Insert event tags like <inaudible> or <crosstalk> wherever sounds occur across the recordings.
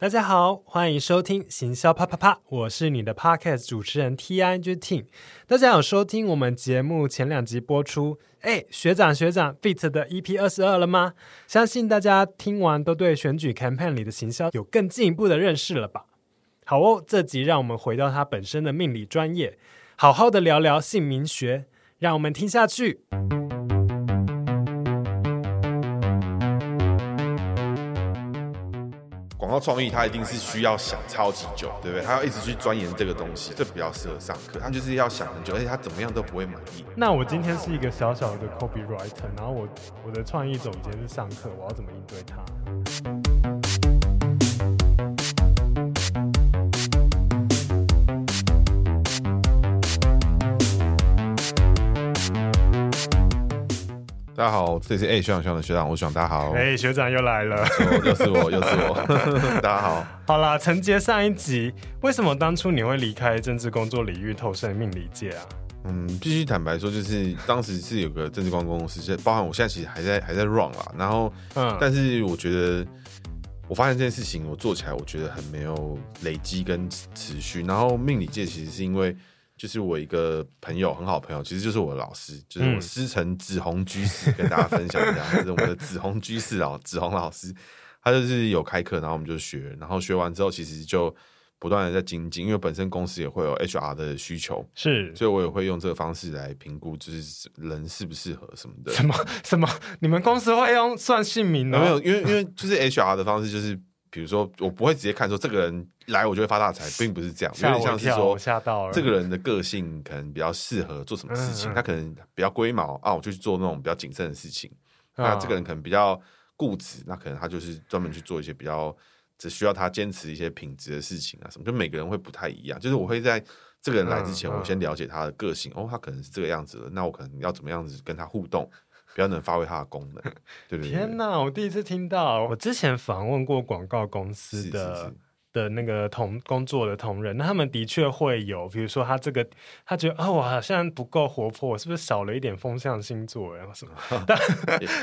大家好，欢迎收听行销啪啪啪，我是你的 Podcast 主持人 TIG Team。大家有收听我们节目前两集播出，哎，学长学长 Fit 的 EP 二十二了吗？相信大家听完都对选举 campaign 里的行销有更进一步的认识了吧？好哦，这集让我们回到他本身的命理专业，好好的聊聊姓名学，让我们听下去。广告创意，他一定是需要想超级久，对不对？他要一直去钻研这个东西，这比较适合上课。他就是要想很久，而且他怎么样都不会满意。那我今天是一个小小的 copywriter，然后我我的创意总监是上课，我要怎么应对他？大家好，这里是哎学长学长的学长，我是学长，大家好。哎，学长又来了，又是我，又是我。<laughs> <laughs> 大家好。好啦，承接上一集，为什么当初你会离开政治工作领域，投身命理界啊？嗯，必须坦白说，就是当时是有个政治光公司，包含我现在其实还在还在 run 啦。然后，嗯，但是我觉得，我发现这件事情我做起来，我觉得很没有累积跟持续。然后命理界其实是因为。就是我一个朋友，很好朋友，其实就是我的老师，就是我师承紫红居士，跟大家分享一下，<laughs> 就是我的紫红居士老紫红老师，他就是有开课，然后我们就学，然后学完之后，其实就不断的在精进，因为本身公司也会有 HR 的需求，是，所以我也会用这个方式来评估，就是人适不适合什么的。什么什么？你们公司会用算姓名的？没有，因为因为就是 HR 的方式就是。比如说，我不会直接看说这个人来我就会发大财，并不是这样，有点像是说这个人的个性可能比较适合做什么事情，他可能比较龟毛啊，我就去做那种比较谨慎的事情。那这个人可能比较固执，那可能他就是专门去做一些比较只需要他坚持一些品质的事情啊什么。就每个人会不太一样，就是我会在这个人来之前，我先了解他的个性，哦，他可能是这个样子的，那我可能要怎么样子跟他互动。比较能发挥它的功能，<laughs> 对不对？天哪，我第一次听到。我之前访问过广告公司的是是是的那个同工作的同仁，那他们的确会有，比如说他这个，他觉得啊、哦，我好像不够活泼，我是不是少了一点风象星座，然后什么？<laughs> 但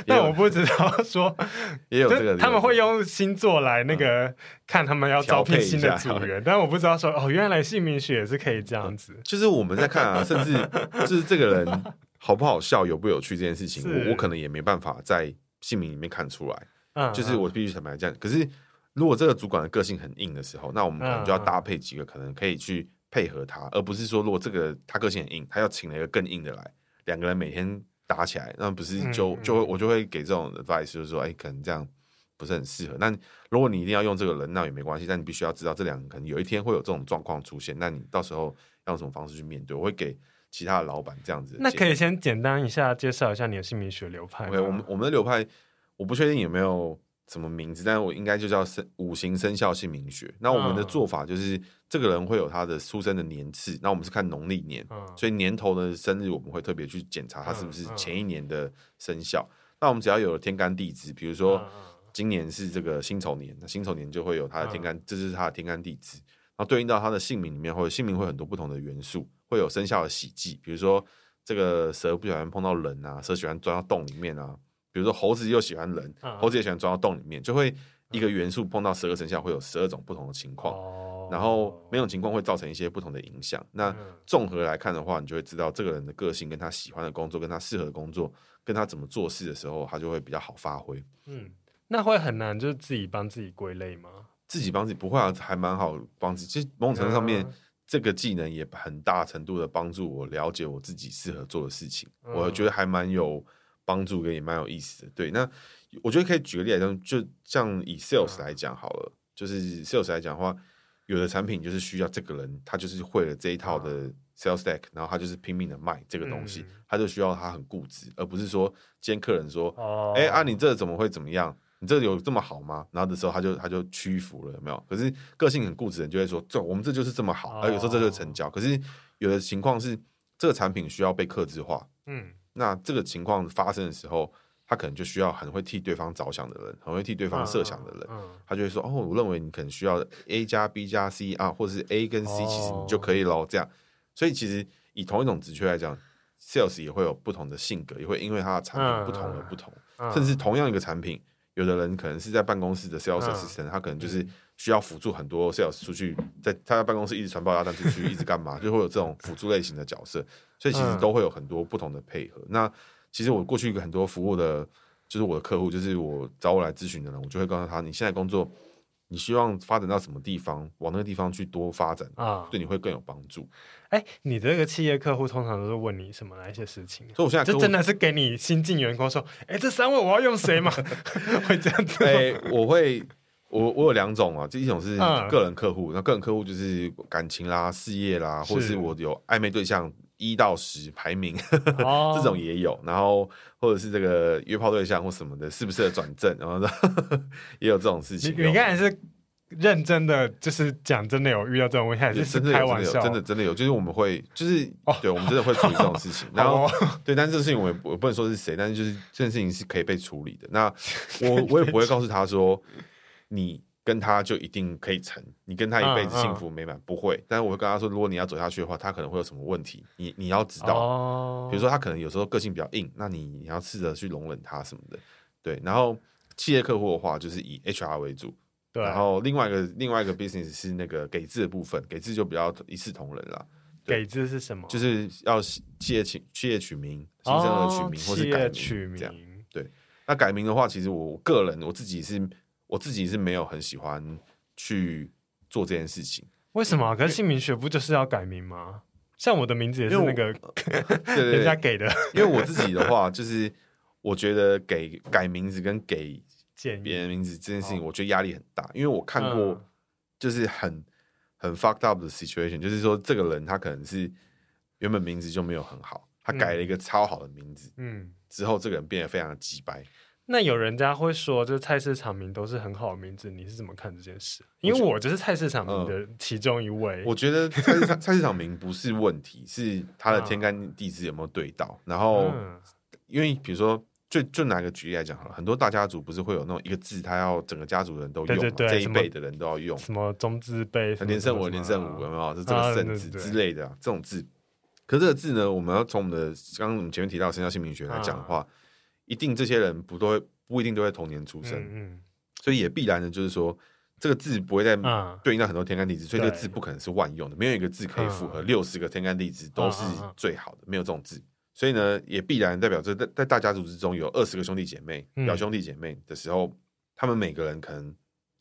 但我不知道说，<laughs> 也有这个，他们会用星座来那个、嗯、看他们要招聘新的组员，但我不知道说哦，原来姓名学也是可以这样子。就是我们在看啊，甚至就是这个人。好不好笑，有不有趣这件事情，我我可能也没办法在姓名里面看出来。嗯，就是我必须坦白讲。可是如果这个主管的个性很硬的时候，那我们可能就要搭配几个可能可以去配合他，而不是说如果这个他个性很硬，他要请了一个更硬的来，两个人每天打起来，那不是就就会我就会给这种 advice，就是说，哎，可能这样不是很适合。那如果你一定要用这个人，那也没关系，但你必须要知道这两个可能有一天会有这种状况出现，那你到时候要用什么方式去面对？我会给。其他的老板这样子，那可以先简单一下介绍一下你的姓名学流派。OK，我们我们的流派，我不确定有没有什么名字，但是我应该就叫生五行生肖姓名学。那我们的做法就是，这个人会有他的出生的年次，那我们是看农历年，所以年头的生日我们会特别去检查他是不是前一年的生肖。那我们只要有了天干地支，比如说今年是这个辛丑年，那辛丑年就会有他的天干，这是他的天干地支，然后对应到他的姓名里面，或者姓名会有很多不同的元素。会有生肖的喜忌，比如说这个蛇不喜欢碰到人啊，蛇喜欢钻到洞里面啊。比如说猴子又喜欢人，猴子也喜欢钻到洞里面，就会一个元素碰到十二生肖会有十二种不同的情况，然后每种情况会造成一些不同的影响。那综合来看的话，你就会知道这个人的个性跟他喜欢的工作，跟他适合的工作，跟他怎么做事的时候，他就会比较好发挥。嗯，那会很难，就是自己帮自己归类吗？自己帮自己不会啊，还蛮好帮自己。其实某种程度上面。这个技能也很大程度的帮助我了解我自己适合做的事情，嗯、我觉得还蛮有帮助，跟也蛮有意思的。对，那我觉得可以举个例来讲，就像以 sales 来讲好了，嗯、就是 sales 来讲的话，有的产品就是需要这个人，他就是会了这一套的 sales deck，然后他就是拼命的卖这个东西，嗯、他就需要他很固执，而不是说今天客人说，哎、哦、啊，你这怎么会怎么样？你这有这么好吗？然后的时候他就他就屈服了，有没有？可是个性很固执的人就会说，这我们这就是这么好，而、哦、有时候这就是成交。可是有的情况是这个产品需要被克制化，嗯，那这个情况发生的时候，他可能就需要很会替对方着想的人，很会替对方设想的人，嗯嗯、他就会说，哦，我认为你可能需要 A 加 B 加 C 啊，或者是 A 跟 C，其实你就可以咯。这样。所以其实以同一种职缺来讲，sales 也会有不同的性格，也会因为他的产品不同而不同，嗯嗯、甚至同样一个产品。有的人可能是在办公室的 sales assistant，他可能就是需要辅助很多 sales 出去，在他在办公室一直传报压单出去，一直干嘛，就会有这种辅助类型的角色，所以其实都会有很多不同的配合。嗯、那其实我过去很多服务的，就是我的客户，就是我找我来咨询的人，我就会告诉他，你现在工作，你希望发展到什么地方，往那个地方去多发展啊，对你会更有帮助。哎、欸，你这个企业客户通常都是问你什么哪一些事情？所以我现在就真的是给你新进员工说，哎、欸，这三位我要用谁嘛？<laughs> 会这样子？哎、欸，我会。我我有两种啊，这一种是个人客户，那、嗯、个人客户就是感情啦、事业啦，或者是我有暧昧对象一到十排名，哦、<laughs> 这种也有。然后或者是这个约炮对象或什么的，适不适合转正，然后 <laughs> 也有这种事情。你刚才是认真的，就是讲真的有遇到这种问题，还是是开玩笑？真的真的有，就是我们会，就是、哦、对，我们真的会处理这种事情。<laughs> 然后、哦、对，但是这个事情我也我不能说是谁，但是就是这件事情是可以被处理的。那我我也不会告诉他说。你跟他就一定可以成，你跟他一辈子幸福美满、嗯嗯、不会。但是我会跟他说，如果你要走下去的话，他可能会有什么问题，你你要知道。哦、比如说他可能有时候个性比较硬，那你你要试着去容忍他什么的。对，然后企业客户的话就是以 HR 为主，对。然后另外一个另外一个 business 是那个给字的部分，给字就比较一视同仁了。给字是什么？就是要企业取企业取名，新生儿取名、哦、或是改名这样。对，那改名的话，其实我个人我自己是。我自己是没有很喜欢去做这件事情，为什么？可是姓名学不就是要改名吗？像我的名字也是那个 <laughs> <laughs> 人家给的。<laughs> 因为我自己的话，就是我觉得给改名字跟给别人名字这件事情，我觉得压力很大。因为我看过，就是很很 fucked up 的 situation，就是说这个人他可能是原本名字就没有很好，他改了一个超好的名字，嗯，之后这个人变得非常的鸡掰。那有人家会说，就是菜市场名都是很好的名字，你是怎么看这件事？因为我就是菜市场名的其中一位。我觉得菜市场菜市场名不是问题，是它的天干地支有没有对到。然后，因为比如说，就就拿个举例来讲好了，很多大家族不是会有那种一个字，他要整个家族人都用，这一辈的人都要用，什么中字辈、连胜文、连胜武有没有？是这个胜字之类的这种字。可是这个字呢，我们要从我们的刚刚我们前面提到生肖姓名学来讲的话。一定这些人不都会不一定都会同年出生，所以也必然的，就是说这个字不会再对应到很多天干地支，嗯、所以这个字不可能是万用的，没有一个字可以符合六十个天干地支都是最好的，没有这种字。所以呢，也必然代表着在在大家族之中有二十个兄弟姐妹、表兄弟姐妹的时候，嗯、他们每个人可能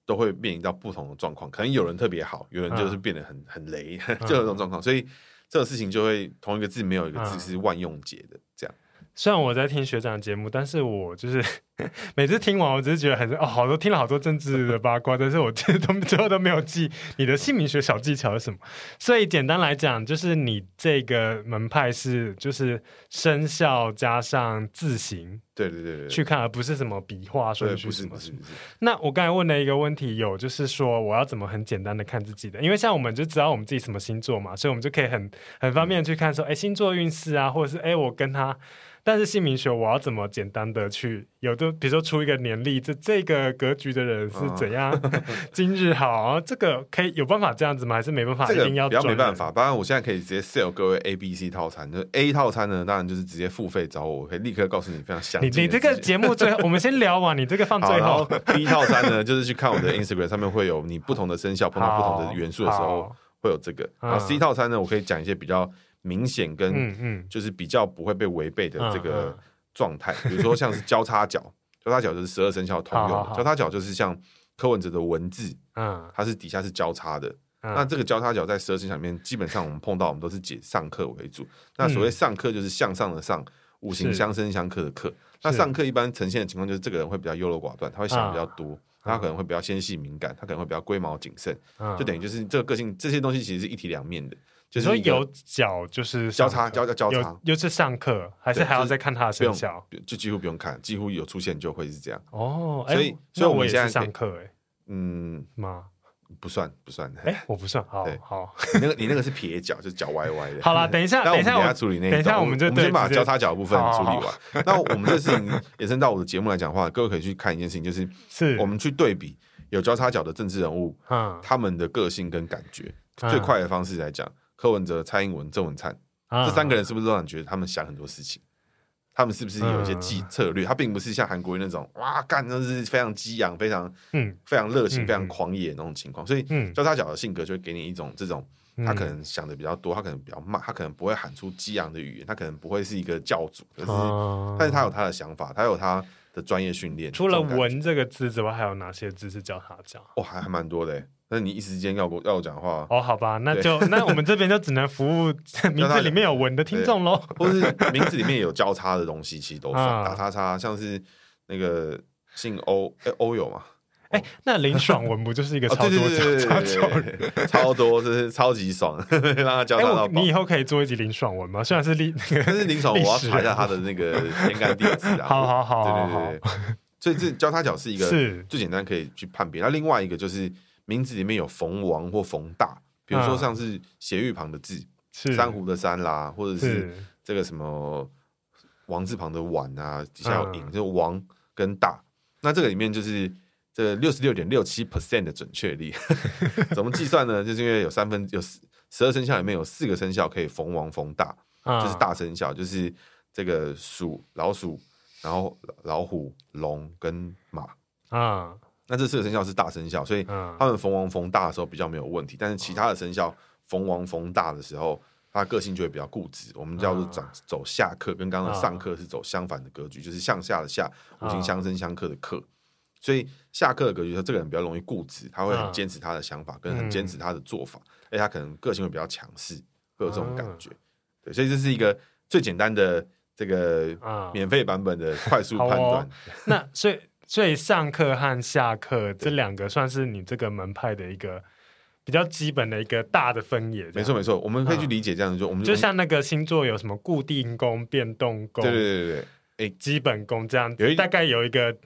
都会面临到不同的状况，可能有人特别好，有人就是变得很很雷，就有 <laughs> 这种状况。所以这种事情就会同一个字没有一个字是万用解的这样。虽然我在听学长节目，但是我就是 <laughs> 每次听完，我只是觉得很哦，好多听了好多政治的八卦，但是我其实 <laughs> 都最后都没有记你的姓名学小技巧是什么。所以简单来讲，就是你这个门派是就是生肖加上字形，对对对，去看，而不是什么笔画顺序什么不是不是。那我刚才问了一个问题有，就是说我要怎么很简单的看自己的？因为像我们就知道我们自己什么星座嘛，所以我们就可以很很方便的去看说，哎、嗯，星座运势啊，或者是哎，我跟他。但是姓名学，我要怎么简单的去有的，比如说出一个年历，这这个格局的人是怎样，<laughs> 今日好，这个可以有办法这样子吗？还是没办法？这个比较没办法。当然，我现在可以直接 sell 各位 A、B、C 套餐。就 A 套餐呢，当然就是直接付费找我，我可以立刻告诉你非常详细。你你这个节目最后，我们先聊完，你这个放最后。<laughs> B 套餐呢，就是去看我的 Instagram 上面会有你不同的生肖碰到不同的元素的时候会有这个。然后 C 套餐呢，我可以讲一些比较明显跟嗯就是比较不会被违背的这个。状态，比如说像是交叉角，交叉角就是十二生肖通用的。交叉角就是像柯文哲的文字，嗯，它是底下是交叉的。嗯、那这个交叉角在十二生肖里面，基本上我们碰到，我们都是解上课为主。那所谓上课就是向上的上，五行相生相克的克。那上课一般呈现的情况就是这个人会比较优柔寡断，他会想比较多，他可能会比较纤细敏感，他可能会比较龟毛谨慎，就等于就是这个个性这些东西其实是一体两面的。就是说有脚就是交叉，交交交叉，又是上课，还是还要再看他的生肖？就几乎不用看，几乎有出现就会是这样。哦，所以所以我们现在上课，哎，嗯吗？不算不算，哎，我不算。好，好，你那个你那个是撇脚，就是脚歪歪的。好了，<laughs> 等一下，等一下，我们处理那，等一下我们就先把交叉角的部分处理完。<laughs> 那我们这事情延伸到我的节目来讲的话，各位可以去看一件事情，就是是我们去对比有交叉角的政治人物，嗯，他们的个性跟感觉，最快的方式来讲。柯文哲、蔡英文、郑文灿，这三个人是不是都让你觉得他们想很多事情？他们是不是有一些计策略？他并不是像韩国人那种哇干，那是非常激昂、非常嗯、非常热情、非常狂野那种情况。所以交叉脚的性格就会给你一种这种，他可能想的比较多，他可能比较慢，他可能不会喊出激昂的语言，他可能不会是一个教主，可是但是他有他的想法，他有他的专业训练。除了“文”这个字之外，还有哪些字是交叉脚？哦，还还蛮多的。那你一时间要我要我讲话哦，好吧，那就 <laughs> 那我们这边就只能服务 <laughs> 名字里面有文的听众喽，或是名字里面有交叉的东西，其实都算打叉叉，像是那个姓欧哎欧有嘛？哎，那林爽文不就是一个超多交叉脚超多，这是超级爽，<laughs> 让他交叉到。你以后可以做一集林爽文吗？虽然是林，但是林爽我要查一下他的那个天干地支啊。<laughs> 好好好，对对对，所以这交叉角是一个最简单可以去判别。那另外一个就是。名字里面有逢王或逢大，比如说像是斜玉旁的字，嗯、珊瑚的珊啦，或者是这个什么王字旁的碗啊，底下有影，嗯、就王跟大。那这个里面就是这六十六点六七 percent 的准确率，<laughs> 怎么计算呢？<laughs> 就是因为有三分有十十二生肖里面有四个生肖可以逢王逢大，嗯、就是大生肖，就是这个鼠、老鼠，然后老虎、龙跟马啊。嗯那这四个生肖是大生肖，所以他们逢王逢大的时候比较没有问题。但是其他的生肖逢王逢大的时候，他个性就会比较固执。我们叫做走走下克，跟刚刚上克是走相反的格局，就是向下的下，五行相生相克的克。所以下课的格局，说这个人比较容易固执，他会很坚持他的想法，跟很坚持他的做法。哎，他可能个性会比较强势，会有这种感觉。对，所以这是一个最简单的这个免费版本的 <laughs> 快速判断。那所以。所以上课和下课这两个算是你这个门派的一个比较基本的一个大的分野。没错没错，我们可以去理解这样子，就我们就像那个星座有什么固定宫、变动宫，对对对对，哎，基本宫这样，有一大概有一个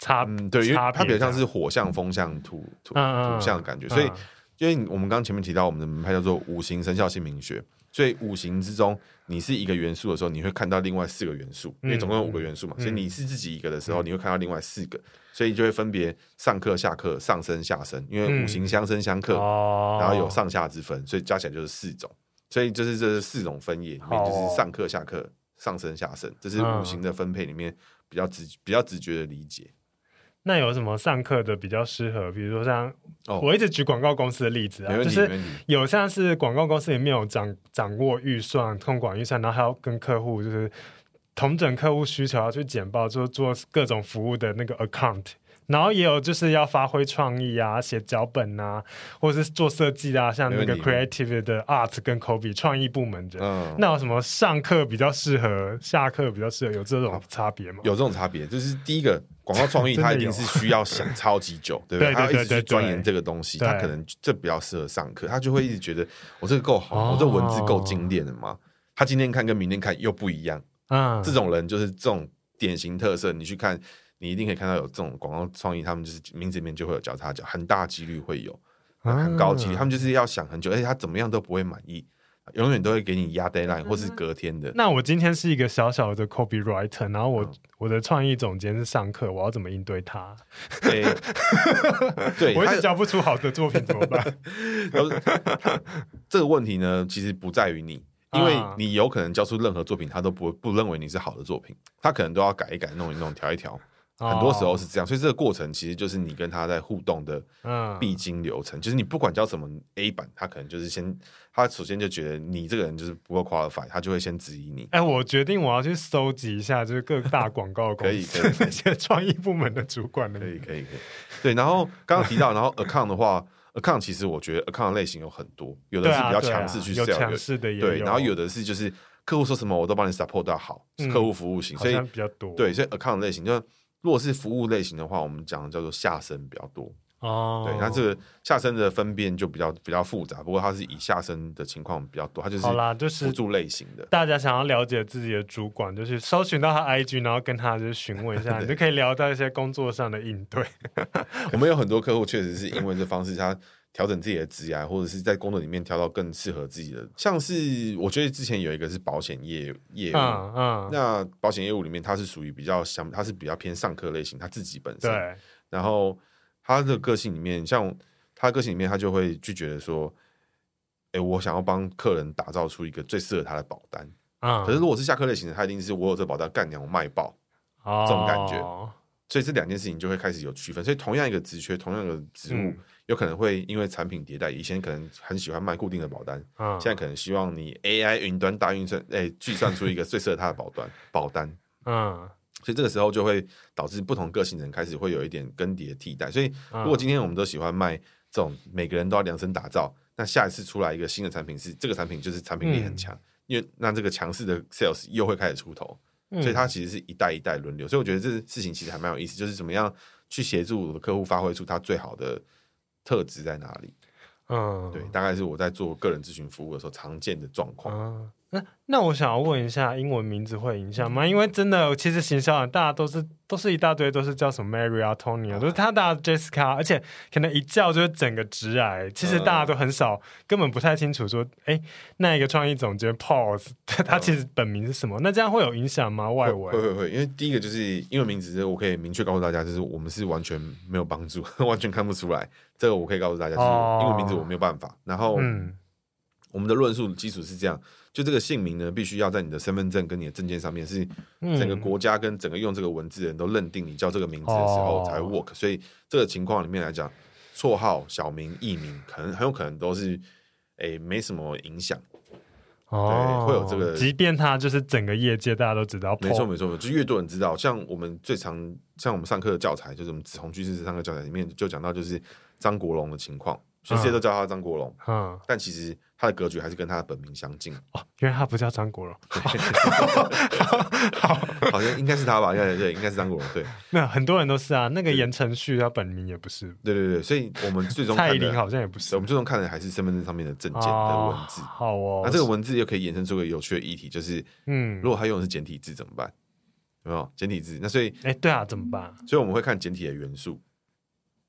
差，嗯，对，因为它比较像是火象、风象、土土土象的感觉。所以，因为我们刚刚前面提到我们的门派叫做五行生肖姓名学。所以五行之中，你是一个元素的时候，你会看到另外四个元素，因为总共有五个元素嘛。所以你是自己一个的时候，你会看到另外四个，所以就会分别上课下课、上升下升，因为五行相生相克，然后有上下之分，所以加起来就是四种。所以就是这四种分野里面，就是上课下课、上升下升，这是五行的分配里面比较直比较直觉的理解。那有什么上课的比较适合？比如说像我一直举广告公司的例子啊，哦、就是有像是广告公司里面有掌掌握预算、控管预算，然后还要跟客户就是同整客户需求，要去简报，就做各种服务的那个 account。然后也有就是要发挥创意啊，写脚本啊，或者是做设计啊，像那个 creative 的 art 跟 copy 创意部门的。嗯，那有什么上课比较适合，下课比较适合，有这种差别吗？有这种差别，就是第一个广告创意，它一定是需要想超级久，<laughs> 对不对？他一直去钻研这个东西，他可能这比较适合上课，他就会一直觉得我这个够好，我这文字够精炼的嘛？他今天看跟明天看又不一样。嗯，这种人就是这种典型特色，你去看。你一定可以看到有这种广告创意，他们就是名字里面就会有交叉角，很大几率会有，很高几率，他们就是要想很久，而且他怎么样都不会满意，永远都会给你压 deadline 或是隔天的。那我今天是一个小小的 copywriter，然后我、嗯、我的创意总监是上课，我要怎么应对他？对，<laughs> 对我一直交不出好的作品怎么办？<laughs> 这个问题呢，其实不在于你，因为你有可能交出任何作品，他都不不认为你是好的作品，他可能都要改一改、弄一弄、调一调。很多时候是这样，所以这个过程其实就是你跟他在互动的必经流程。就是你不管叫什么 A 版，他可能就是先，他首先就觉得你这个人就是不够 qualified，他就会先质疑你。哎，我决定我要去搜集一下，就是各大广告公司那些 <laughs> 创意部门的主管。可以，可以，可以。对，然后刚刚提到，然后 account 的话，account 其实我觉得 account 类型有很多，有的是比较强势去 sell，强势的对，然后有的是就是客户说什么我都帮你 support 到好，客户服务型，所以比较多。对，所以 account 类型就。如果是服务类型的话，我们讲的叫做下身比较多哦。对，那这个下身的分辨就比较比较复杂，不过它是以下身的情况比较多，它就是好啦，就是辅助类型的。大家想要了解自己的主管，就是搜寻到他 IG，然后跟他就是询问一下，<laughs> 你就可以聊到一些工作上的应对。<laughs> 我们有很多客户确实是因为这方式，他调整自己的职业，或者是在工作里面挑到更适合自己的。像是我觉得之前有一个是保险业业务，嗯嗯、那保险业务里面他是属于比较想，他是比较偏上课类型，他自己本身。对。然后他的个性里面，像他的个性里面，他就会拒绝的说：“哎，我想要帮客人打造出一个最适合他的保单。”啊、嗯。可是如果是下课类型的，他一定是我有这保单干娘我卖爆，哦，这种感觉。所以这两件事情就会开始有区分。所以同样一个职缺，同样的职务。嗯有可能会因为产品迭代，以前可能很喜欢卖固定的保单，嗯、现在可能希望你 AI 云端大运算，哎、欸，计算出一个最适合他的保单保单。嗯，所以这个时候就会导致不同个性的人开始会有一点更迭替代。所以如果今天我们都喜欢卖这种每个人都要量身打造，那下一次出来一个新的产品是这个产品就是产品力很强，嗯、因为那这个强势的 sales 又会开始出头，所以它其实是一代一代轮流。所以我觉得这事情其实还蛮有意思，就是怎么样去协助我的客户发挥出他最好的。特质在哪里？嗯，对，大概是我在做个人咨询服务的时候常见的状况。嗯那那我想要问一下，英文名字会影响吗？因为真的，其实行销大家都是都是一大堆，都是叫什么 Mary 啊、Tony 啊，都是他大 Jessica，而且可能一叫就是整个直癌。其实大家都很少，根本不太清楚说，哎，那一个创意总监 Paul，他其实本名是什么？那这样会有影响吗？外围会会会，因为第一个就是英文名字，我可以明确告诉大家，就是我们是完全没有帮助，<laughs> 完全看不出来。这个我可以告诉大家，就是英文名字我没有办法。然后，嗯，我们的论述基础是这样。就这个姓名呢，必须要在你的身份证跟你的证件上面，是整个国家跟整个用这个文字的人都认定你叫这个名字的时候才 work。所以这个情况里面来讲，绰号、小名、艺名，可能很有可能都是诶没什么影响。哦，会有这个，即便他就是整个业界大家都知道，没错没错，就越多人知道。像我们最常像我们上课的教材，就是我们紫红居士上课教材里面就讲到，就是张国荣的情况。全世界都叫他张国荣，嗯，但其实他的格局还是跟他的本名相近哦。因为他不叫张国荣，<laughs> 好，好像应该是他吧？对对，应该是张国荣。对，<laughs> 没有很多人都是啊。那个言承旭，他本名也不是。对对对，所以我们最终蔡依林好像也不是。我们最终看的还是身份证上面的证件的文字。好哦，那这个文字又可以衍生出个有趣的议题，就是嗯，如果他用的是简体字怎么办？有没有简体字？那所以，哎，对啊，怎么办？所以我们会看简体的元素，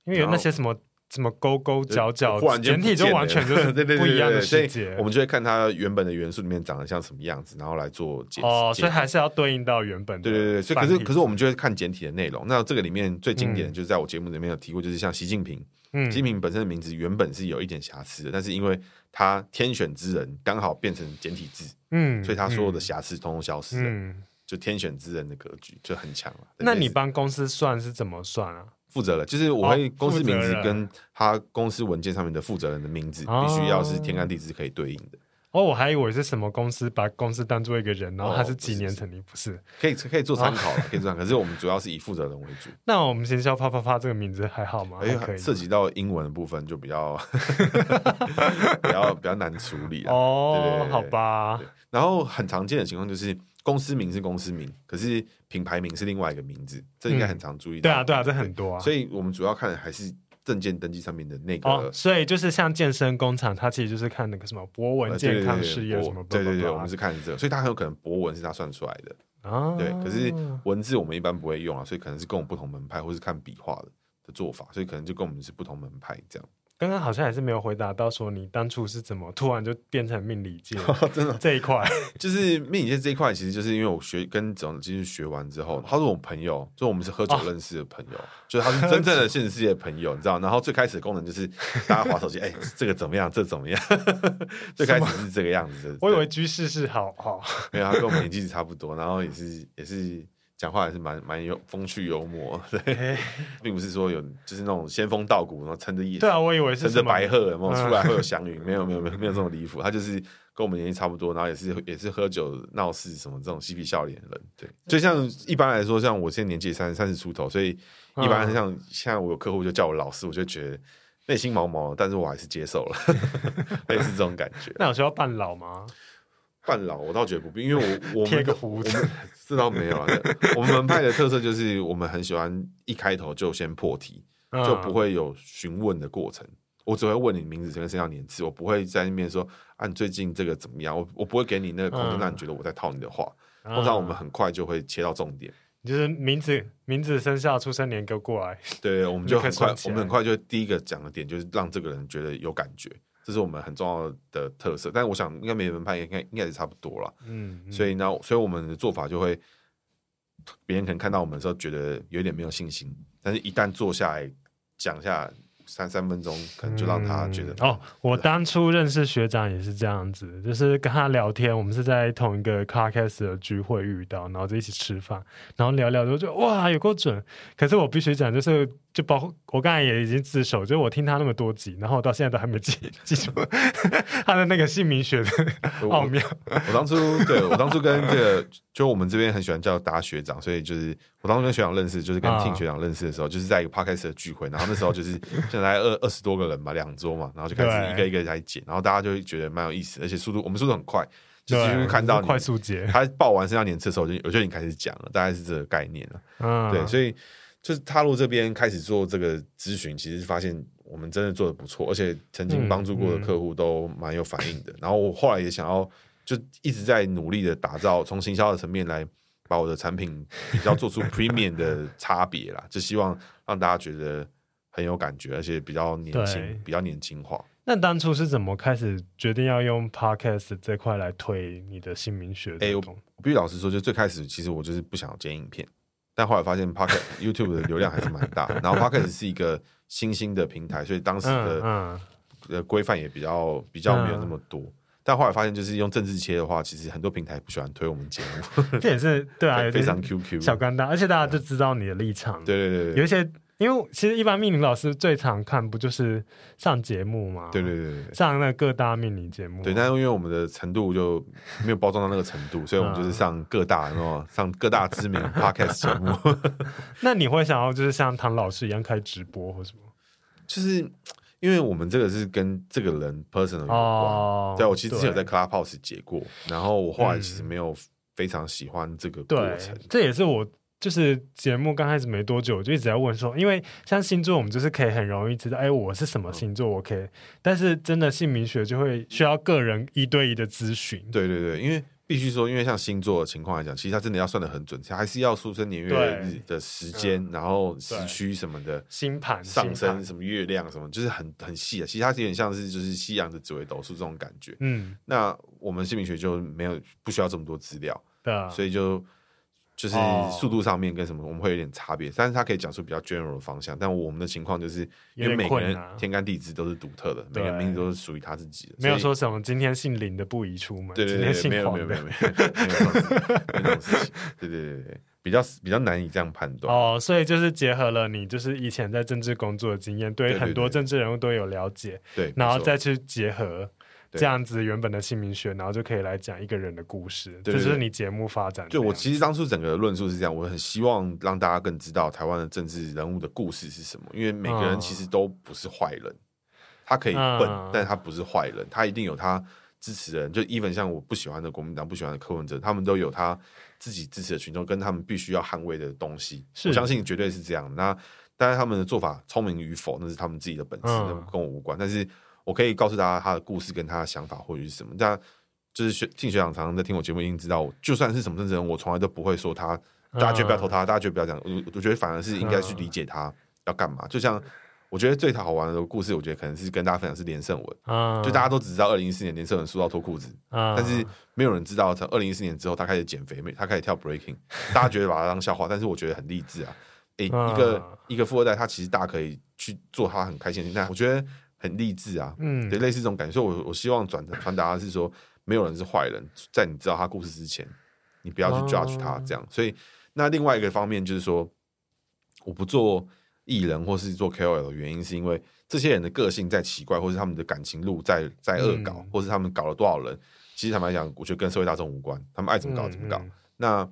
因为有那些什么。什么勾勾角角，简体就完全就是 <laughs> 不一样的世界。我们就会看它原本的元素里面长得像什么样子，然后来做解释。哦，所以还是要对应到原本的。对对对，所以可是可是我们就会看简体的内容。那这个里面最经典的就是在我节目里面有提过，就是像习近平，习近平本身的名字原本是有一点瑕疵的，但是因为他天选之人刚好变成简体字，嗯，所以他所有的瑕疵通通消失了，就天选之人的格局就很强了。那你帮公司算是怎么算啊？负责人就是我会公司名字跟他公司文件上面的负责人的名字必须要是天干地支可以对应的。哦，我还以为是什么公司把公司当做一个人，然后他是几年成立，不是？可以可以做参考，可以做参考。可是我们主要是以负责人为主。<laughs> 那我们行销啪啪啪这个名字还好吗？哎，涉及到英文的部分就比较 <laughs> 比较比较难处理哦，好吧。然后很常见的情况就是。公司名是公司名，可是品牌名是另外一个名字，这应该很常注意到。对啊，对啊，这很多啊。所以我们主要看的还是证件登记上面的那个。哦，所以就是像健身工厂，它其实就是看那个什么博文健康事业什么。对对对，我们是看这个，所以它很有可能博文是它算出来的。啊，对。可是文字我们一般不会用啊，所以可能是跟我们不同门派，或是看笔画的的做法，所以可能就跟我们是不同门派这样。刚刚好像还是没有回答到，说你当初是怎么突然就变成命理界？<laughs> 真的这一块，<laughs> 就是命理界这一块，其实就是因为我学跟总经学完之后，他是我朋友，就我们是喝酒认识的朋友，就是他是真正的现实世界的朋友，你知道？然后最开始的功能就是大家划手机，哎，这个怎么样？这怎么样？<laughs> 最开始是这个样子的。我以为居士是好好，没有，他跟我们年纪差不多，然后也是也是。讲话还是蛮蛮有风趣幽默，<laughs> 对，并不是说有就是那种仙风道骨，然后撑着一，对啊，我以为是撑着白鹤，然后出来会有祥云，没有没有没有没有这么离谱，他就是跟我们年纪差不多，然后也是也是喝酒闹事什么这种嬉皮笑脸的人，对，就像一般来说，像我现在年纪三三十出头，所以一般像像我有客户就叫我老师，我就觉得内心毛毛，但是我还是接受了，<laughs> 类似这种感觉。<laughs> 那有需要扮老吗？扮老我倒觉得不必，因为我 <laughs> 我贴个胡子，这倒没有啊。<laughs> 我们门派的特色就是我们很喜欢一开头就先破题，就不会有询问的过程。我只会问你名字跟生肖年次，我不会在那边说啊，你最近这个怎么样？我我不会给你那个空间，让你觉得我在套你的话。通常我们很快就会切到重点，就是名字、名字、生肖、出生年给我过来。对，我们就很快，我们很快就第一个讲的点就是让这个人觉得有感觉。这是我们很重要的特色，但是我想应该每个门派应该应该是差不多了，嗯，嗯，所以呢，所以我们的做法就会，别人可能看到我们的时候觉得有点没有信心，但是一旦坐下来讲下三三分钟，可能就让他觉得、嗯、哦。我当初认识学长也是这样子，就是跟他聊天，我们是在同一个 Podcast 的聚会遇到，然后就一起吃饭，然后聊聊之后就哇有够准。可是我必须讲，就是就包括我刚才也已经自首，就是我听他那么多集，然后我到现在都还没记 <laughs> 记住他的那个姓名学的奥妙。我，我当初对我当初跟这个就我们这边很喜欢叫大学长，所以就是我当初跟学长认识，就是跟听学长认识的时候，就是在一个 Podcast 的聚会，然后那时候就是 <laughs> 现在二二十多个人吧，两桌嘛，然后就开始一个一个来剪，然后大家就会觉得蛮有意思，而且速度我们速度很快，就几乎看到快速剪。他报完生肖年次的时候，就我就已经开始讲了，大概是这个概念了。嗯，对，所以就是踏入这边开始做这个咨询，其实发现我们真的做的不错，而且曾经帮助过的客户都蛮有反应的。然后我后来也想要，就一直在努力的打造，从行销的层面来。把我的产品比较做出 premium 的差别啦，就希望让大家觉得很有感觉，而且比较年轻，比较年轻化。那当初是怎么开始决定要用 podcast 这块来推你的姓名学？哎、欸，我我必须老实说，就最开始其实我就是不想剪影片，但后来发现 Pocket <laughs> YouTube 的流量还是蛮大，然后 Pocket 是一个新兴的平台，所以当时的呃规范也比较比较没有那么多。嗯但后来发现，就是用政治切的话，其实很多平台不喜欢推我们节目。<laughs> 这也是对啊，非常 QQ 小干大，而且大家就知道你的立场。对对对，对，有一些，因为其实一般命理老师最常看不就是上节目嘛？对对对，上那各大命理节目。对，但是因为我们的程度就没有包装到那个程度，所以我们就是上各大，然后上各大知名 <laughs> Podcast 节目。<laughs> 那你会想要就是像唐老师一样开直播或什么？就是。因为我们这个是跟这个人 personal 有关，哦、对，我其实之前有在 Clubhouse 解过，然后我后来其实没有非常喜欢这个过程。这也是我就是节目刚开始没多久，我就一直在问说，因为像星座，我们就是可以很容易知道，哎，我是什么星座，我可以，但是真的姓名学就会需要个人一对一的咨询。对对对，因为。必须说，因为像星座的情况来讲，其实它真的要算的很准，还是要出生年月日的时间，然后时区什么的，星盘上升什么月亮什么，就是很很细的。其实它有点像是就是西洋的紫微斗数这种感觉。嗯，那我们姓名学就没有不需要这么多资料，对啊，所以就。就是速度上面跟什么我们会有点差别，但是他可以讲出比较 general 的方向。但我们的情况就是，因为每个人天干地支都是独特的，每个名字都是属于他自己的，没有说什么今天姓林的不宜出门，对对对，没有没有没有没有没有事情，对对对对，比较比较难以这样判断。哦，所以就是结合了你就是以前在政治工作的经验，对很多政治人物都有了解，对，然后再去结合。这样子原本的姓名学，然后就可以来讲一个人的故事，这就是你节目发展。对我其实当初整个论述是这样，我很希望让大家更知道台湾的政治人物的故事是什么，因为每个人其实都不是坏人，他可以笨，但他不是坏人，他一定有他支持的人。就 even 像我不喜欢的国民党、不喜欢的柯文哲，他们都有他自己支持的群众，跟他们必须要捍卫的东西。我相信绝对是这样。那当然他们的做法聪明与否，那是他们自己的本事，跟我无关。但是。我可以告诉大家他的故事跟他的想法或者是什么，但就是学听学长常常在听我节目，已经知道，就算是什么政治人，我从来都不会说他，大家绝不要投他，大家绝不要这样。我我觉得反而是应该去理解他要干嘛。就像我觉得最好玩的故事，我觉得可能是跟大家分享是连胜文，就大家都只知道二零一四年连胜文输到脱裤子，但是没有人知道从二零一四年之后他开始减肥，他开始跳 breaking，大家觉得把他当笑话，但是我觉得很励志啊。诶，一个一个富二代，他其实大家可以去做他很开心的心态，我觉得。很励志啊，嗯，对，类似这种感觉，所以我我希望转传达的是说，没有人是坏人，在你知道他故事之前，你不要去 judge 他这样。所以，那另外一个方面就是说，我不做艺人或是做 KOL 的原因，是因为这些人的个性在奇怪，或是他们的感情路在在恶搞，或是他们搞了多少人，其实坦白讲，我觉得跟社会大众无关，他们爱怎么搞怎么搞。那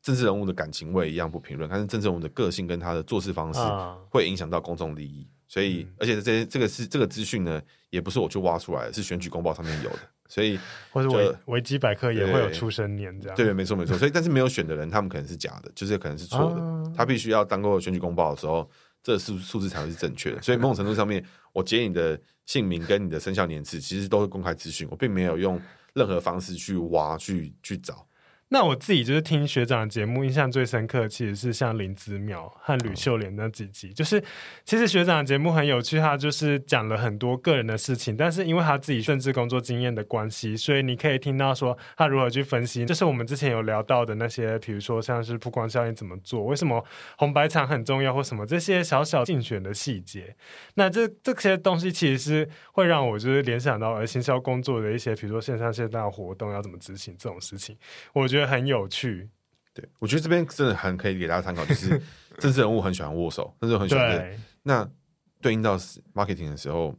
政治人物的感情我也一样不评论，但是政治人物的个性跟他的做事方式会影响到公众利益。所以，而且这这个是这个资讯呢，也不是我去挖出来的，是选举公报上面有的。所以，<laughs> 或者维维基百科也会有出生年这样。对，对，没错没错。所以，但是没有选的人，他们可能是假的，就是可能是错的。啊、他必须要当过选举公报的时候，这个数数字才会是正确的。所以，某种程度上面，我截你的姓名跟你的生肖年次，其实都是公开资讯，我并没有用任何方式去挖去去找。那我自己就是听学长的节目，印象最深刻其实是像林姿妙和吕秀莲那几集。就是其实学长的节目很有趣，他就是讲了很多个人的事情，但是因为他自己政治工作经验的关系，所以你可以听到说他如何去分析。就是我们之前有聊到的那些，比如说像是曝光效应怎么做，为什么红白场很重要，或什么这些小小竞选的细节。那这这些东西其实是会让我就是联想到而行销工作的一些，比如说线上线下的活动要怎么执行这种事情，我觉得。觉得很有趣，对，我觉得这边真的很可以给大家参考，就是 <laughs> 政治人物很喜欢握手，政治很喜欢对。那对应到 marketing 的时候。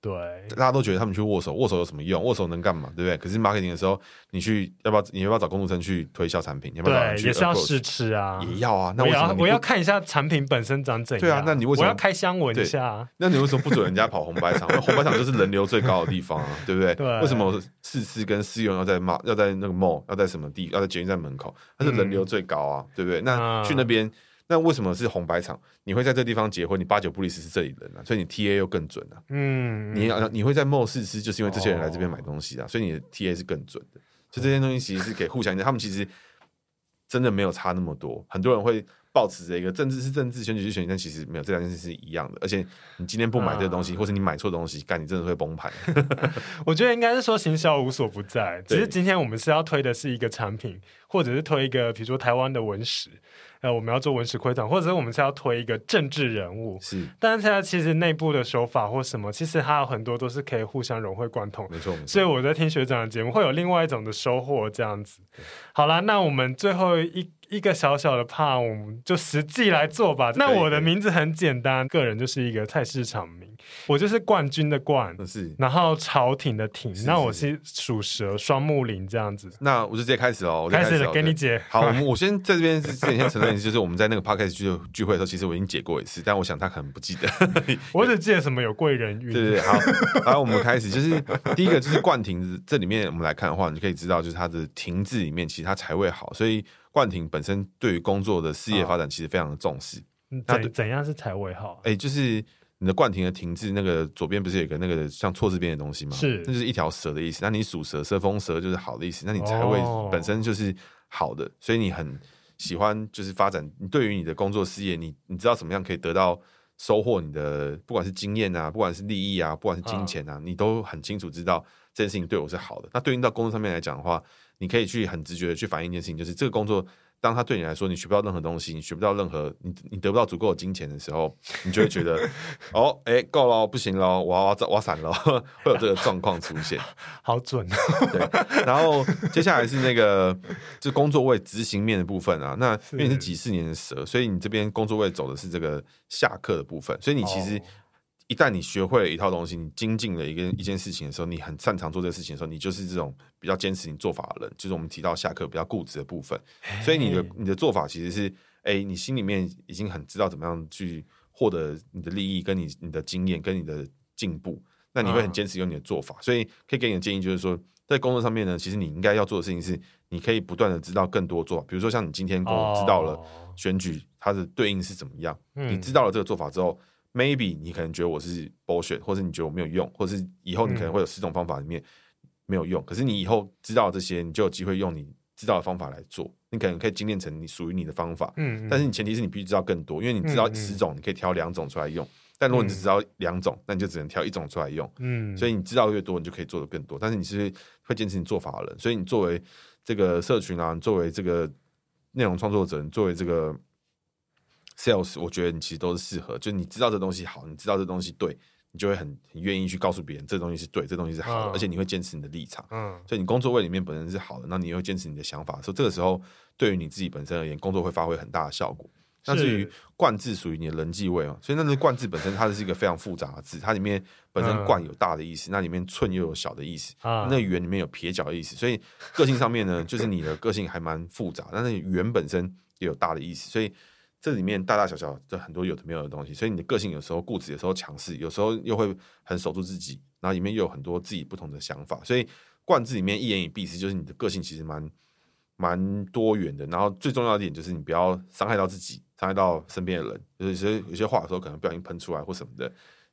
对，大家都觉得他们去握手，握手有什么用？握手能干嘛？对不对？可是 marketing 的时候，你去要不要？你要不要找工读生去推销产品？你要不要对，也是要试吃啊，也要啊。那我要我要看一下产品本身长怎样。对啊，那你为什么我要开箱闻一下？那你为什么不准人家跑红白场？<laughs> 红白场就是人流最高的地方啊，对不对？对。为什么试吃跟试用要在 mall 要在那个 mall 要在什么地？要在捷运站门口？它是人流最高啊，对不对？那去那边。那为什么是红白场？你会在这个地方结婚？你八九不离十是这里人啊，所以你 T A 又更准啊。嗯，你你会在 mall 试吃，就是因为这些人来这边买东西啊，哦、所以你的 T A 是更准的。就这些东西其实是给互相，他们其实真的没有差那么多。很多人会抱持着一个政治是政治，选举是选举，但其实没有，这两件事是一样的。而且你今天不买这个东西，啊、或者你买错东西，干你真的会崩盘。<laughs> 我觉得应该是说行销无所不在，只是今天我们是要推的是一个产品，或者是推一个，比如说台湾的文史。呃，我们要做文史窥探，或者是我们是要推一个政治人物，是。但是现在其实内部的手法或什么，其实还有很多都是可以互相融会贯通。没错。所以我在听学长的节目，会有另外一种的收获，这样子。好啦，那我们最后一。一个小小的 part，我们就实际来做吧。那我的名字很简单，个人就是一个菜市场名，我就是冠军的冠，是，然后朝廷的廷，那我是属蛇，双木林这样子。那我就直接开始喽，开始了，给你解。好，我们我先在这边是之前先承认就是我们在那个 podcast 聚聚会的时候，其实我已经解过一次，但我想他可能不记得。<laughs> 我只记得什么有贵人运。对对对，好，好，我们开始，就是第一个就是冠廷，这里面我们来看的话，你可以知道，就是它的廷字里面其实它财位好，所以。冠廷本身对于工作的事业发展其实非常的重视。那怎样是财位好？哎，就是你的冠廷的廷字，那个左边不是有一个那个像错字边的东西吗？是，那就是一条蛇的意思。那你属蛇，蛇风蛇就是好的意思。那你财位本身就是好的，所以你很喜欢就是发展。你对于你的工作事业，你你知道怎么样可以得到收获？你的不管是经验啊，不管是利益啊，不管是金钱啊，你都很清楚知道这件事情对我是好的。那对应到工作上面来讲的话。你可以去很直觉的去反映一件事情，就是这个工作，当他对你来说，你学不到任何东西，你学不到任何，你你得不到足够的金钱的时候，你就会觉得，哦，哎、欸，够了，不行了，我要我要闪了，会有这个状况出现。好准，对。然后接下来是那个，就工作位执行面的部分啊。那因为你是几四年的蛇，所以你这边工作位走的是这个下课的部分，所以你其实。一旦你学会了一套东西，你精进了一个一件事情的时候，你很擅长做这个事情的时候，你就是这种比较坚持你做法的人，就是我们提到下课比较固执的部分。所以你的你的做法其实是，哎、欸，你心里面已经很知道怎么样去获得你的利益，跟你你的经验，跟你的进步。那你会很坚持用你的做法。所以可以给你的建议就是说，在工作上面呢，其实你应该要做的事情是，你可以不断的知道更多做法。比如说像你今天跟我知道了选举它的对应是怎么样，你知道了这个做法之后。Maybe 你可能觉得我是 bullshit，或者你觉得我没有用，或者是以后你可能会有十种方法里面没有用。嗯、可是你以后知道这些，你就有机会用你知道的方法来做。你可能可以精炼成你属于你的方法。但是你前提是你必须知道更多，因为你知道十种，你可以挑两种出来用。但如果你只知道两种，那你就只能挑一种出来用。嗯。所以你知道越多，你就可以做的更多。但是你是会坚持你做法的人，所以你作为这个社群啊，作为这个内容创作者，作为这个。Sales，我觉得你其实都是适合，就你知道这东西好，你知道这东西对，你就会很很愿意去告诉别人这东西是对，这东西是好的，嗯、而且你会坚持你的立场。嗯，所以你工作位里面本身是好的，那你又坚持你的想法，所以这个时候对于你自己本身而言，工作会发挥很大的效果。那至于冠字属于你的人际位嘛，所以那个冠字本身它是一个非常复杂的字，它里面本身冠有大的意思，嗯、那里面寸又有小的意思，嗯、那圆里面有撇角的意思，所以个性上面呢，就是你的个性还蛮复杂，但是圆本身也有大的意思，所以。这里面大大小小的很多有的没有的东西，所以你的个性有时候固执，有时候强势，有时候又会很守住自己，然后里面又有很多自己不同的想法。所以冠字里面一言以蔽之，就是你的个性其实蛮蛮多元的。然后最重要的一点就是你不要伤害到自己，伤害到身边的人。就是有些有些话有时候可能不小心喷出来或什么的，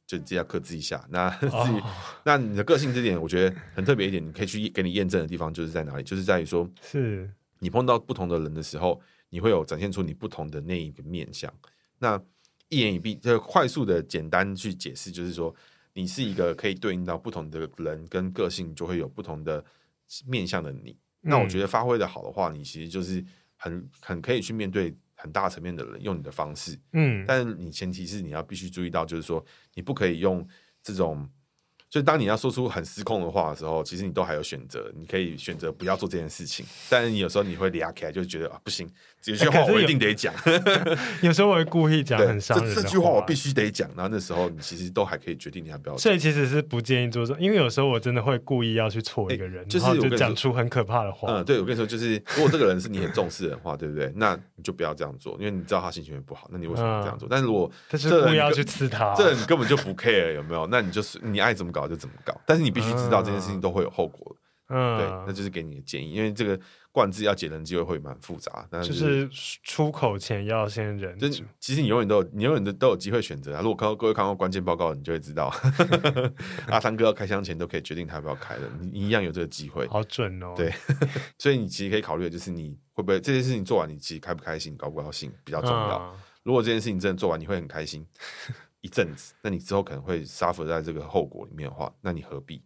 就自己要克制一下。那至于、<laughs> 哦、那你的个性这点，我觉得很特别一点，你可以去给你验证的地方就是在哪里，就是在于说是。你碰到不同的人的时候，你会有展现出你不同的那一个面相。那一言以蔽，就快速的简单去解释，就是说，你是一个可以对应到不同的人跟个性，就会有不同的面相的你。嗯、那我觉得发挥的好的话，你其实就是很很可以去面对很大层面的人，用你的方式。嗯，但是你前提是你要必须注意到，就是说，你不可以用这种。就当你要说出很失控的话的时候，其实你都还有选择，你可以选择不要做这件事情。但是你有时候你会俩起来，就觉得啊不行，有些话我一定得讲。欸、有，有时候我会故意讲很伤人这句话我必须得讲。然后那时候你其实都还可以决定你要不要。所以其实是不建议做这，因为有时候我真的会故意要去戳一个人，欸、就是就讲出很可怕的话。嗯，对，我跟你说，就是如果这个人是你很重视的话，对不对？那你就不要这样做，因为你知道他心情会不好。那你为什么这样做？嗯、但是如果他是故意要去刺他，这你根本就不 care 有没有？那你就是你爱怎么搞就怎么搞。但是你必须知道这件事情都会有后果，嗯，对，那就是给你的建议，因为这个灌字要解人机会会蛮复杂，但是就是出口前要先忍。就其实你永远都有，你永远都都有机会选择啊。如果看各位看过关键报告，你就会知道，<laughs> <laughs> 阿三哥要开箱前都可以决定他要不要开的，你一样有这个机会。好准哦，对，<laughs> 所以你其实可以考虑的就是你会不会这件事情做完，你其实开不开心，高不高兴比较重要。嗯、如果这件事情真的做完，你会很开心。一阵子，那你之后可能会 suffer 在这个后果里面的话，那你何必？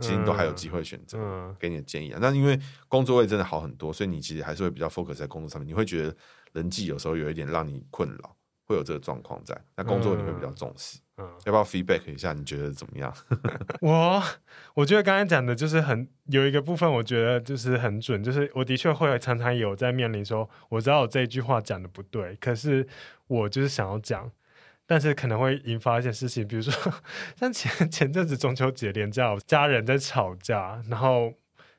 其实你都还有机会选择，给你的建议啊。那因为工作位真的好很多，所以你其实还是会比较 focus 在工作上面。你会觉得人际有时候有一点让你困扰，会有这个状况在。那工作你会比较重视，嗯，要不要 feedback 一下？你觉得怎么样？我 <laughs> 我觉得刚才讲的就是很有一个部分，我觉得就是很准，就是我的确会常常有在面临说，我知道我这一句话讲的不对，可是我就是想要讲。但是可能会引发一些事情，比如说 <laughs> 像前前阵子中秋节连假，家人在吵架，然后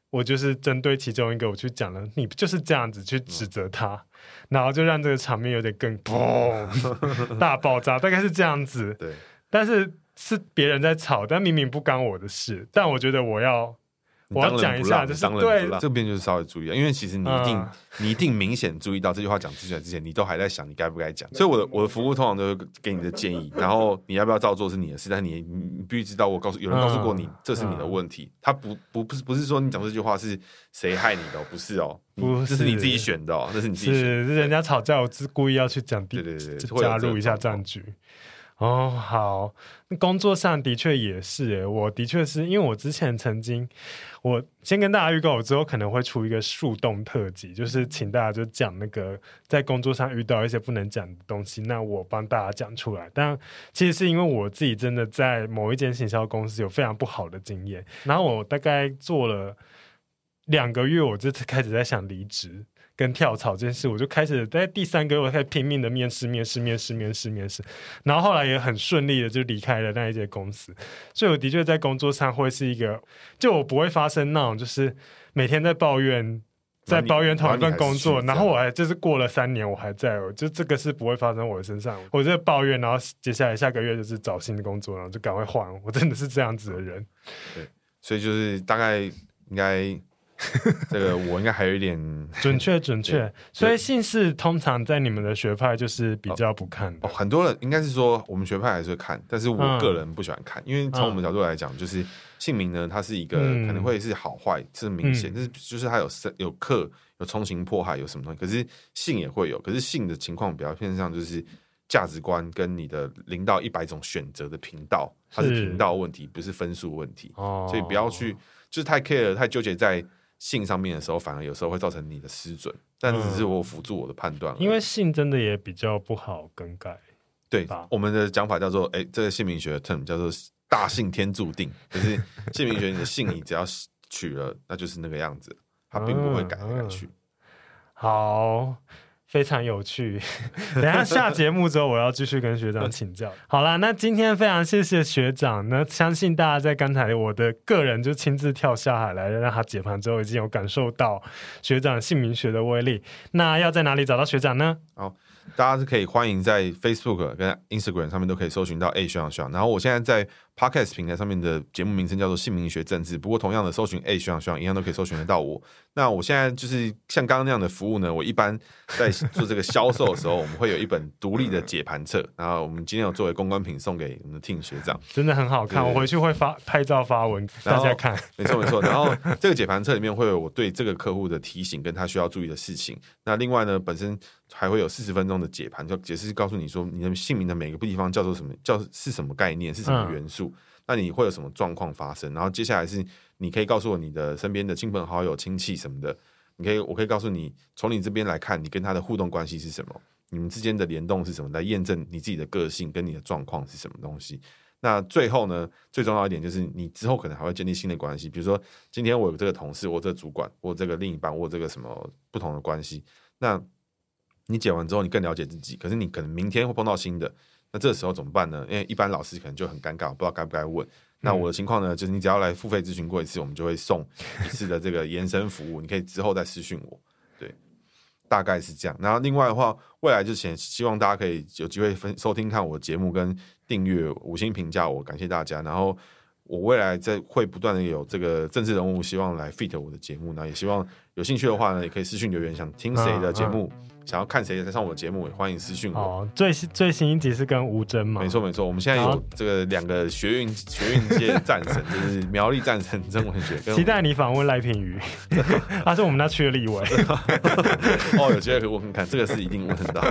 我就是针对其中一个我去讲了，你就是这样子去指责他，嗯、然后就让这个场面有点更砰 <laughs> 大爆炸，大概是这样子。对，但是是别人在吵，但明明不干我的事，但我觉得我要。我要讲一下，就是对这边就是稍微注意啊，因为其实你一定、嗯、你一定明显注意到这句话讲出来之前，你都还在想你该不该讲。所以我的我的服务通常都会给你的建议，然后你要不要照做是你的事，但你你必须知道，我告诉有人告诉过你，这是你的问题。他不不不是不是说你讲这句话是谁害你的，不是哦，不是，这是你自己选的哦，这是你自己选的。是，是人家吵架，我是故意要去讲，对对对，加入一下战局。哦，好，工作上的确也是，诶，我的确是因为我之前曾经，我先跟大家预告，我之后可能会出一个树洞特辑，就是请大家就讲那个在工作上遇到一些不能讲的东西，那我帮大家讲出来。但其实是因为我自己真的在某一间行销公司有非常不好的经验，然后我大概做了两个月，我就开始在想离职。跟跳槽这件事，我就开始在第三个月，我开始拼命的面试、面试、面试、面试、面试，然后后来也很顺利的就离开了那一间公司。所以我的确在工作上会是一个，就我不会发生那种就是每天在抱怨，在抱怨同一份工作，然后我还就是过了三年我还在，就这个是不会发生我的身上。我在抱怨，然后接下来下个月就是找新的工作，然后就赶快换。我真的是这样子的人。对，所以就是大概应该。<laughs> 这个我应该还有一点 <laughs> 准确准确，所以姓氏通常在你们的学派就是比较不看的。哦，很多人应该是说我们学派还是会看，但是我个人不喜欢看，嗯、因为从我们角度来讲，就是姓名呢，它是一个可能会是好坏是明显，但是、嗯、就是它有有克有冲刑迫害有什么东西，可是姓也会有，可是姓的情况比较偏向就是价值观跟你的零到一百种选择的频道，它是。频道问题，不是分数问题，哦、所以不要去就是太 care 太纠结在。姓上面的时候，反而有时候会造成你的失准，但只是我辅助我的判断、嗯。因为性真的也比较不好更改。对，我们的讲法叫做，哎、欸，这个姓名学的 term 叫做大姓天注定，就是姓名学你的姓你只要取了，那就是那个样子，它并不会改来改去。<laughs> 好。非常有趣，<laughs> 等下下节目之后，我要继续跟学长 <laughs> 请教。好啦，那今天非常谢谢学长，那相信大家在刚才我的个人就亲自跳下海来让他解盘之后，已经有感受到学长姓名学的威力。那要在哪里找到学长呢？好，大家是可以欢迎在 Facebook 跟 Instagram 上面都可以搜寻到 A 学长学长。然后我现在在 Podcast 平台上面的节目名称叫做姓名学政治，不过同样的搜寻哎学长学长一样都可以搜寻得到我。那我现在就是像刚刚那样的服务呢，我一般在做这个销售的时候，<laughs> 我们会有一本独立的解盘册，然后我们今天有作为公关品送给我们的 Tim 学长，真的很好看，我回去会发拍照发文大家看。<laughs> 没错没错，然后这个解盘册里面会有我对这个客户的提醒跟他需要注意的事情。那另外呢，本身还会有四十分钟的解盘，就解释告诉你说你的姓名的每个地方叫做什么，叫是什么概念，是什么元素。嗯那你会有什么状况发生？然后接下来是你可以告诉我你的身边的亲朋好友、亲戚什么的，你可以，我可以告诉你，从你这边来看，你跟他的互动关系是什么？你们之间的联动是什么？来验证你自己的个性跟你的状况是什么东西？那最后呢，最重要一点就是你之后可能还会建立新的关系，比如说今天我有这个同事，我这个主管，我这个另一半，我这个什么不同的关系。那你解完之后，你更了解自己，可是你可能明天会碰到新的。那这个时候怎么办呢？因为一般老师可能就很尴尬，不知道该不该问。那我的情况呢，就是你只要来付费咨询过一次，我们就会送一次的这个延伸服务，你可以之后再私讯我。对，大概是这样。然后另外的话，未来之前希望大家可以有机会分收听看我的节目跟订阅五星评价我，感谢大家。然后我未来在会不断的有这个政治人物希望来 fit 我的节目，那也希望有兴趣的话呢，也可以私讯留言，想听谁的节目。想要看谁在上我的节目，也欢迎私讯我。哦，最新最新一集是跟吴峥嘛？没错没错，我们现在有这个两个学运 <laughs> 学运界战神，就是苗栗战神曾文学。<laughs> 期待你访问赖品瑜，<laughs> 他是我们那区的立委。哦，有机会可以问看看，这个是一定问得到。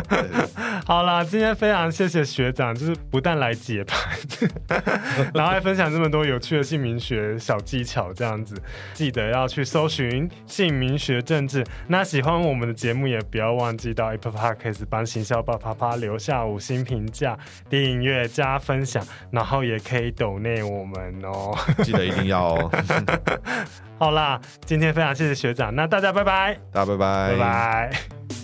好啦，今天非常谢谢学长，就是不但来解盘，然后还分享这么多有趣的姓名学小技巧，这样子记得要去搜寻姓名学政治。那喜欢我们的节目，也不要忘记。记到 Apple Podcast 帮行销爸啪啪留下五星评价、订阅加分享，然后也可以抖内我们哦，<laughs> 记得一定要哦。<laughs> 好啦，今天非常谢谢学长，那大家拜拜，大家拜拜，拜拜。